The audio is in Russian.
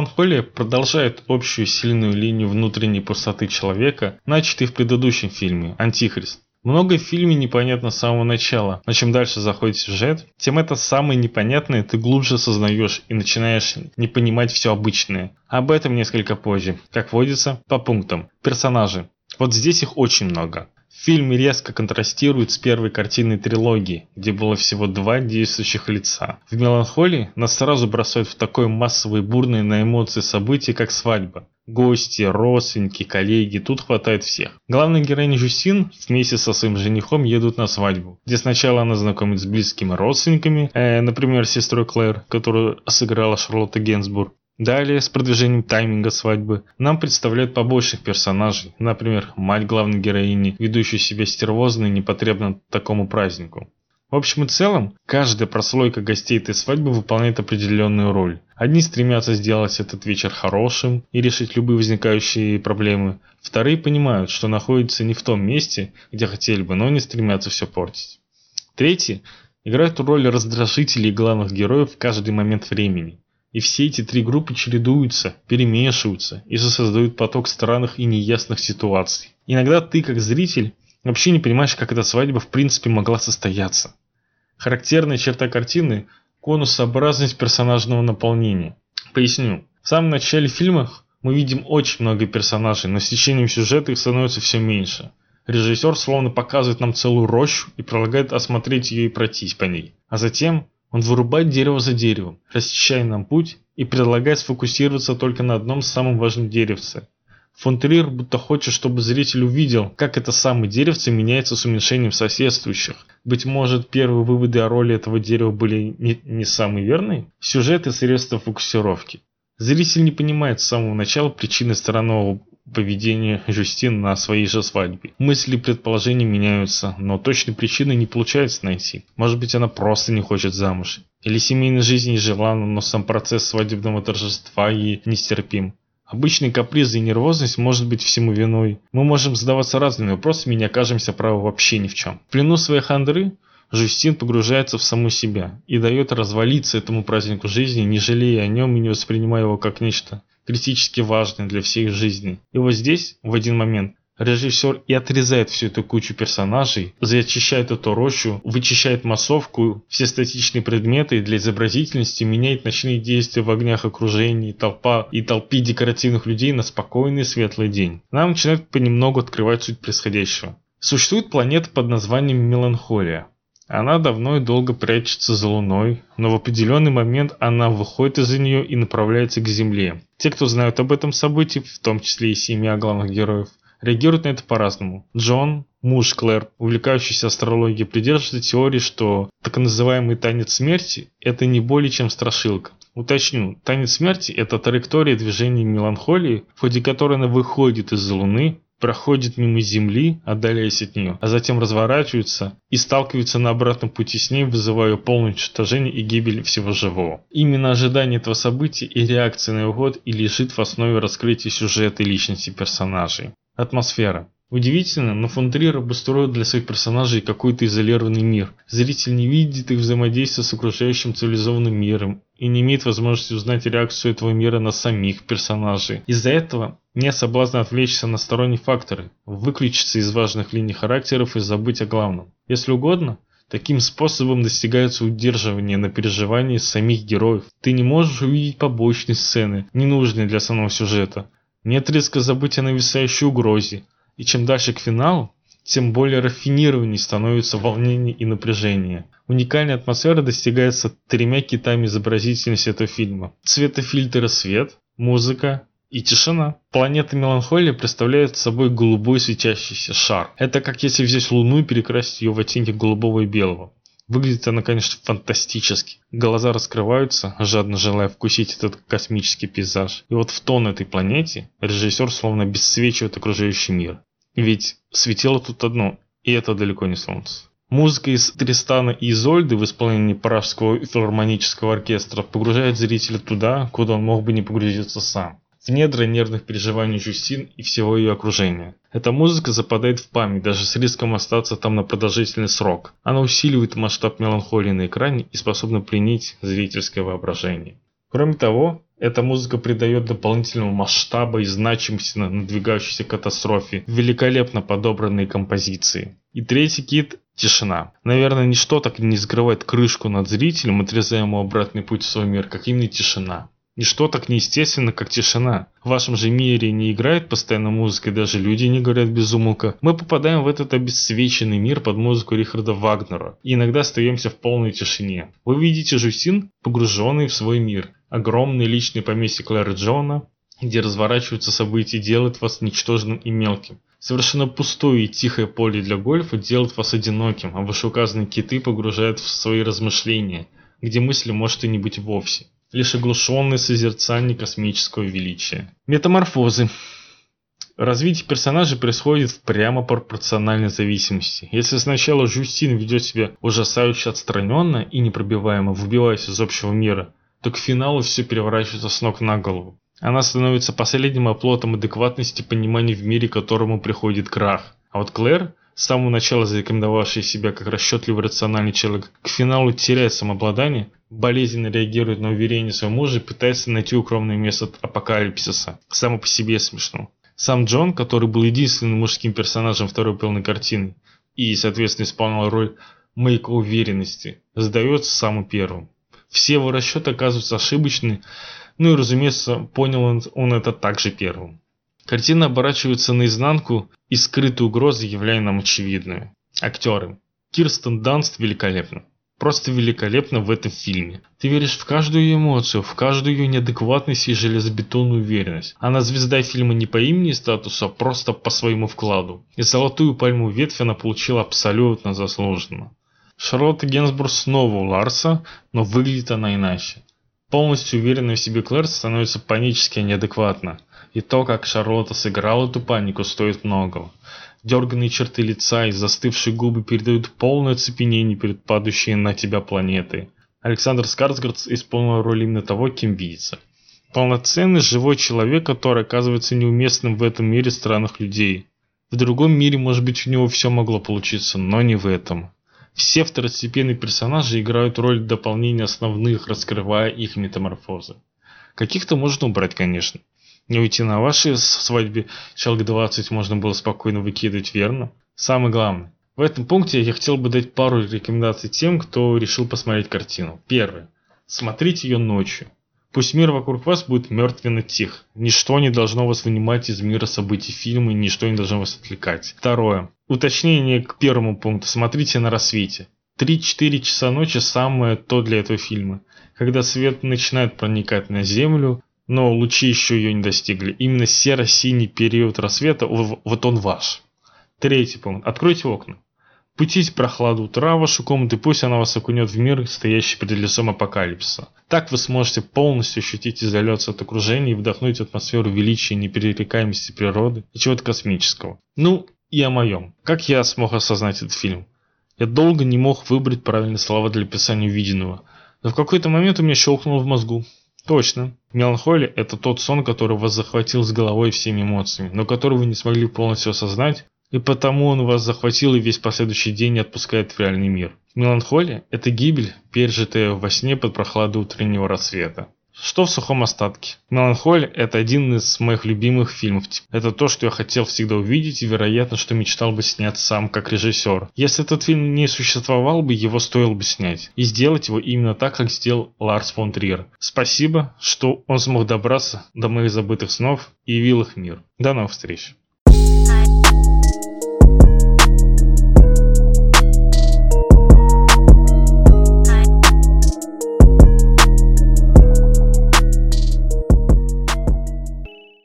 «Меланхолия» продолжает общую сильную линию внутренней пустоты человека, начатой в предыдущем фильме «Антихрист». Много в фильме непонятно с самого начала, но чем дальше заходит сюжет, тем это самое непонятное ты глубже осознаешь и начинаешь не понимать все обычное. Об этом несколько позже. Как водится, по пунктам. Персонажи. Вот здесь их очень много. Фильм резко контрастирует с первой картиной трилогии, где было всего два действующих лица. В «Меланхолии» нас сразу бросают в такое массовое бурное на эмоции событие, как свадьба. Гости, родственники, коллеги, тут хватает всех. Главная героиня Жюсин вместе со своим женихом едут на свадьбу, где сначала она знакомится с близкими родственниками, э, например, сестрой Клэр, которую сыграла Шарлотта Генсбург, Далее, с продвижением тайминга свадьбы, нам представляют побочных персонажей, например, мать главной героини, ведущую себя стервозно и непотребно такому празднику. В общем и целом, каждая прослойка гостей этой свадьбы выполняет определенную роль. Одни стремятся сделать этот вечер хорошим и решить любые возникающие проблемы. Вторые понимают, что находятся не в том месте, где хотели бы, но не стремятся все портить. Третьи играют роль раздражителей главных героев в каждый момент времени. И все эти три группы чередуются, перемешиваются и создают поток странных и неясных ситуаций. Иногда ты, как зритель, вообще не понимаешь, как эта свадьба в принципе могла состояться. Характерная черта картины – конусообразность персонажного наполнения. Поясню. В самом начале фильма мы видим очень много персонажей, но с течением сюжета их становится все меньше. Режиссер словно показывает нам целую рощу и предлагает осмотреть ее и пройтись по ней. А затем он вырубает дерево за деревом, расчищая нам путь и предлагает сфокусироваться только на одном самом важном деревце. Фон будто хочет, чтобы зритель увидел, как это самое деревце меняется с уменьшением соседствующих. Быть может, первые выводы о роли этого дерева были не, не самые верные? Сюжет и средства фокусировки. Зритель не понимает с самого начала причины странного поведение Жюстин на своей же свадьбе. Мысли и предположения меняются, но точной причины не получается найти. Может быть она просто не хочет замуж. Или семейной жизни желанна, но сам процесс свадебного торжества ей нестерпим. Обычные капризы и нервозность может быть всему виной. Мы можем задаваться разными вопросами и не окажемся правы вообще ни в чем. В плену своей хандры Жюстин погружается в саму себя и дает развалиться этому празднику жизни, не жалея о нем и не воспринимая его как нечто критически важное для всей жизни. И вот здесь, в один момент, режиссер и отрезает всю эту кучу персонажей, зачищает эту рощу, вычищает массовку, все статичные предметы для изобразительности, меняет ночные действия в огнях окружений, толпа и толпи декоративных людей на спокойный светлый день. Нам начинает понемногу открывать суть происходящего. Существует планета под названием Меланхолия. Она давно и долго прячется за Луной, но в определенный момент она выходит из-за нее и направляется к Земле. Те, кто знают об этом событии, в том числе и семья главных героев, реагируют на это по-разному. Джон, муж Клэр, увлекающийся астрологией, придерживается теории, что так называемый танец смерти – это не более чем страшилка. Уточню, танец смерти – это траектория движения меланхолии, в ходе которой она выходит из-за Луны, проходит мимо Земли, отдаляясь от нее, а затем разворачивается и сталкивается на обратном пути с ней, вызывая полное уничтожение и гибель всего живого. Именно ожидание этого события и реакция на его ход и лежит в основе раскрытия сюжета и личности персонажей. Атмосфера. Удивительно, но фон обустроил для своих персонажей какой-то изолированный мир. Зритель не видит их взаимодействия с окружающим цивилизованным миром и не имеет возможности узнать реакцию этого мира на самих персонажей. Из-за этого нет соблазна отвлечься на сторонние факторы, выключиться из важных линий характеров и забыть о главном. Если угодно, таким способом достигается удерживание на переживании самих героев. Ты не можешь увидеть побочные сцены, ненужные для самого сюжета. Нет риска забыть о нависающей угрозе, и чем дальше к финалу, тем более рафинированнее становится волнение и напряжение. Уникальная атмосфера достигается тремя китами изобразительности этого фильма. Цветофильтр свет, музыка и тишина. Планета Меланхолия представляет собой голубой светящийся шар. Это как если взять Луну и перекрасить ее в оттенки голубого и белого. Выглядит она, конечно, фантастически. Глаза раскрываются, жадно желая вкусить этот космический пейзаж. И вот в тон этой планете режиссер словно обесцвечивает окружающий мир. Ведь светило тут одно, и это далеко не солнце. Музыка из Тристана и Изольды в исполнении Пражского филармонического оркестра погружает зрителя туда, куда он мог бы не погрузиться сам. В недра нервных переживаний Жюстин и всего ее окружения. Эта музыка западает в память, даже с риском остаться там на продолжительный срок. Она усиливает масштаб меланхолии на экране и способна пленить зрительское воображение. Кроме того, Эта музыка придает дополнительного масштаба и значимости на надвигающейся катастрофе, великолепно подобранные композиции. И третий кит – тишина. Наверное, ничто так не закрывает крышку над зрителем, отрезая ему обратный путь в свой мир, как именно тишина. Ничто так неестественно, как тишина. В вашем же мире не играет постоянно музыка, и даже люди не говорят без умолка. Мы попадаем в этот обесцвеченный мир под музыку Рихарда Вагнера, и иногда остаемся в полной тишине. Вы видите Жюстин, погруженный в свой мир. Огромное личное поместье Клэра Джона, где разворачиваются события, делает вас ничтожным и мелким. Совершенно пустое и тихое поле для гольфа делает вас одиноким, а вышеуказанные киты погружают в свои размышления, где мысли может и не быть вовсе лишь оглушенный созерцание космического величия. Метаморфозы. Развитие персонажа происходит в прямо пропорциональной зависимости. Если сначала Жюстин ведет себя ужасающе отстраненно и непробиваемо, выбиваясь из общего мира, то к финалу все переворачивается с ног на голову. Она становится последним оплотом адекватности понимания в мире, которому приходит крах. А вот Клэр, с самого начала зарекомендовавший себя как расчетливый рациональный человек, к финалу теряет самообладание, болезненно реагирует на уверение своего мужа и пытается найти укромное место от апокалипсиса. Само по себе смешно. Сам Джон, который был единственным мужским персонажем второй полной картины и, соответственно, исполнял роль мейка уверенности, сдается самым первым. Все его расчеты оказываются ошибочны, ну и, разумеется, понял он, он это также первым. Картина оборачивается наизнанку и скрытые угрозы являя нам очевидными. Актеры. Кирстен Данст великолепна просто великолепно в этом фильме. Ты веришь в каждую эмоцию, в каждую ее неадекватность и железобетонную уверенность. Она звезда фильма не по имени и статусу, а просто по своему вкладу. И золотую пальму ветвь она получила абсолютно заслуженно. Шарлотта Генсбур снова у Ларса, но выглядит она иначе. Полностью уверенная в себе Клэр становится панически неадекватна. И то, как Шарлотта сыграла эту панику, стоит многого. Дерганные черты лица и застывшие губы передают полное оцепенение перед падающей на тебя планетой. Александр Скарсгард исполнил роль именно того, кем видится. Полноценный живой человек, который оказывается неуместным в этом мире странных людей. В другом мире, может быть, у него все могло получиться, но не в этом. Все второстепенные персонажи играют роль дополнения основных, раскрывая их метаморфозы. Каких-то можно убрать, конечно. Не уйти на вашей свадьбе человек 20 можно было спокойно выкидывать, верно? Самое главное. В этом пункте я хотел бы дать пару рекомендаций тем, кто решил посмотреть картину. Первое. Смотрите ее ночью. Пусть мир вокруг вас будет мертвенно тих. Ничто не должно вас вынимать из мира событий фильма, ничто не должно вас отвлекать. Второе. Уточнение к первому пункту. Смотрите на рассвете. 3-4 часа ночи самое то для этого фильма. Когда свет начинает проникать на землю, но лучи еще ее не достигли. Именно серо-синий период рассвета, вот он ваш. Третий пункт. Откройте окна. Путите прохладу утра в вашу комнату, и пусть она вас окунет в мир, стоящий перед лицом апокалипсиса. Так вы сможете полностью ощутить изоляцию от окружения и вдохнуть атмосферу величия и неперерекаемости природы и чего-то космического. Ну, и о моем. Как я смог осознать этот фильм? Я долго не мог выбрать правильные слова для описания увиденного, но в какой-то момент у меня щелкнуло в мозгу. Точно. Меланхолия – это тот сон, который вас захватил с головой всеми эмоциями, но который вы не смогли полностью осознать, и потому он вас захватил и весь последующий день не отпускает в реальный мир. Меланхолия – это гибель, пережитая во сне под прохладой утреннего рассвета. Что в сухом остатке? Меланхолия – это один из моих любимых фильмов. Это то, что я хотел всегда увидеть и, вероятно, что мечтал бы снять сам как режиссер. Если этот фильм не существовал бы, его стоило бы снять. И сделать его именно так, как сделал Ларс фон Триер. Спасибо, что он смог добраться до моих забытых снов и явил их мир. До новых встреч.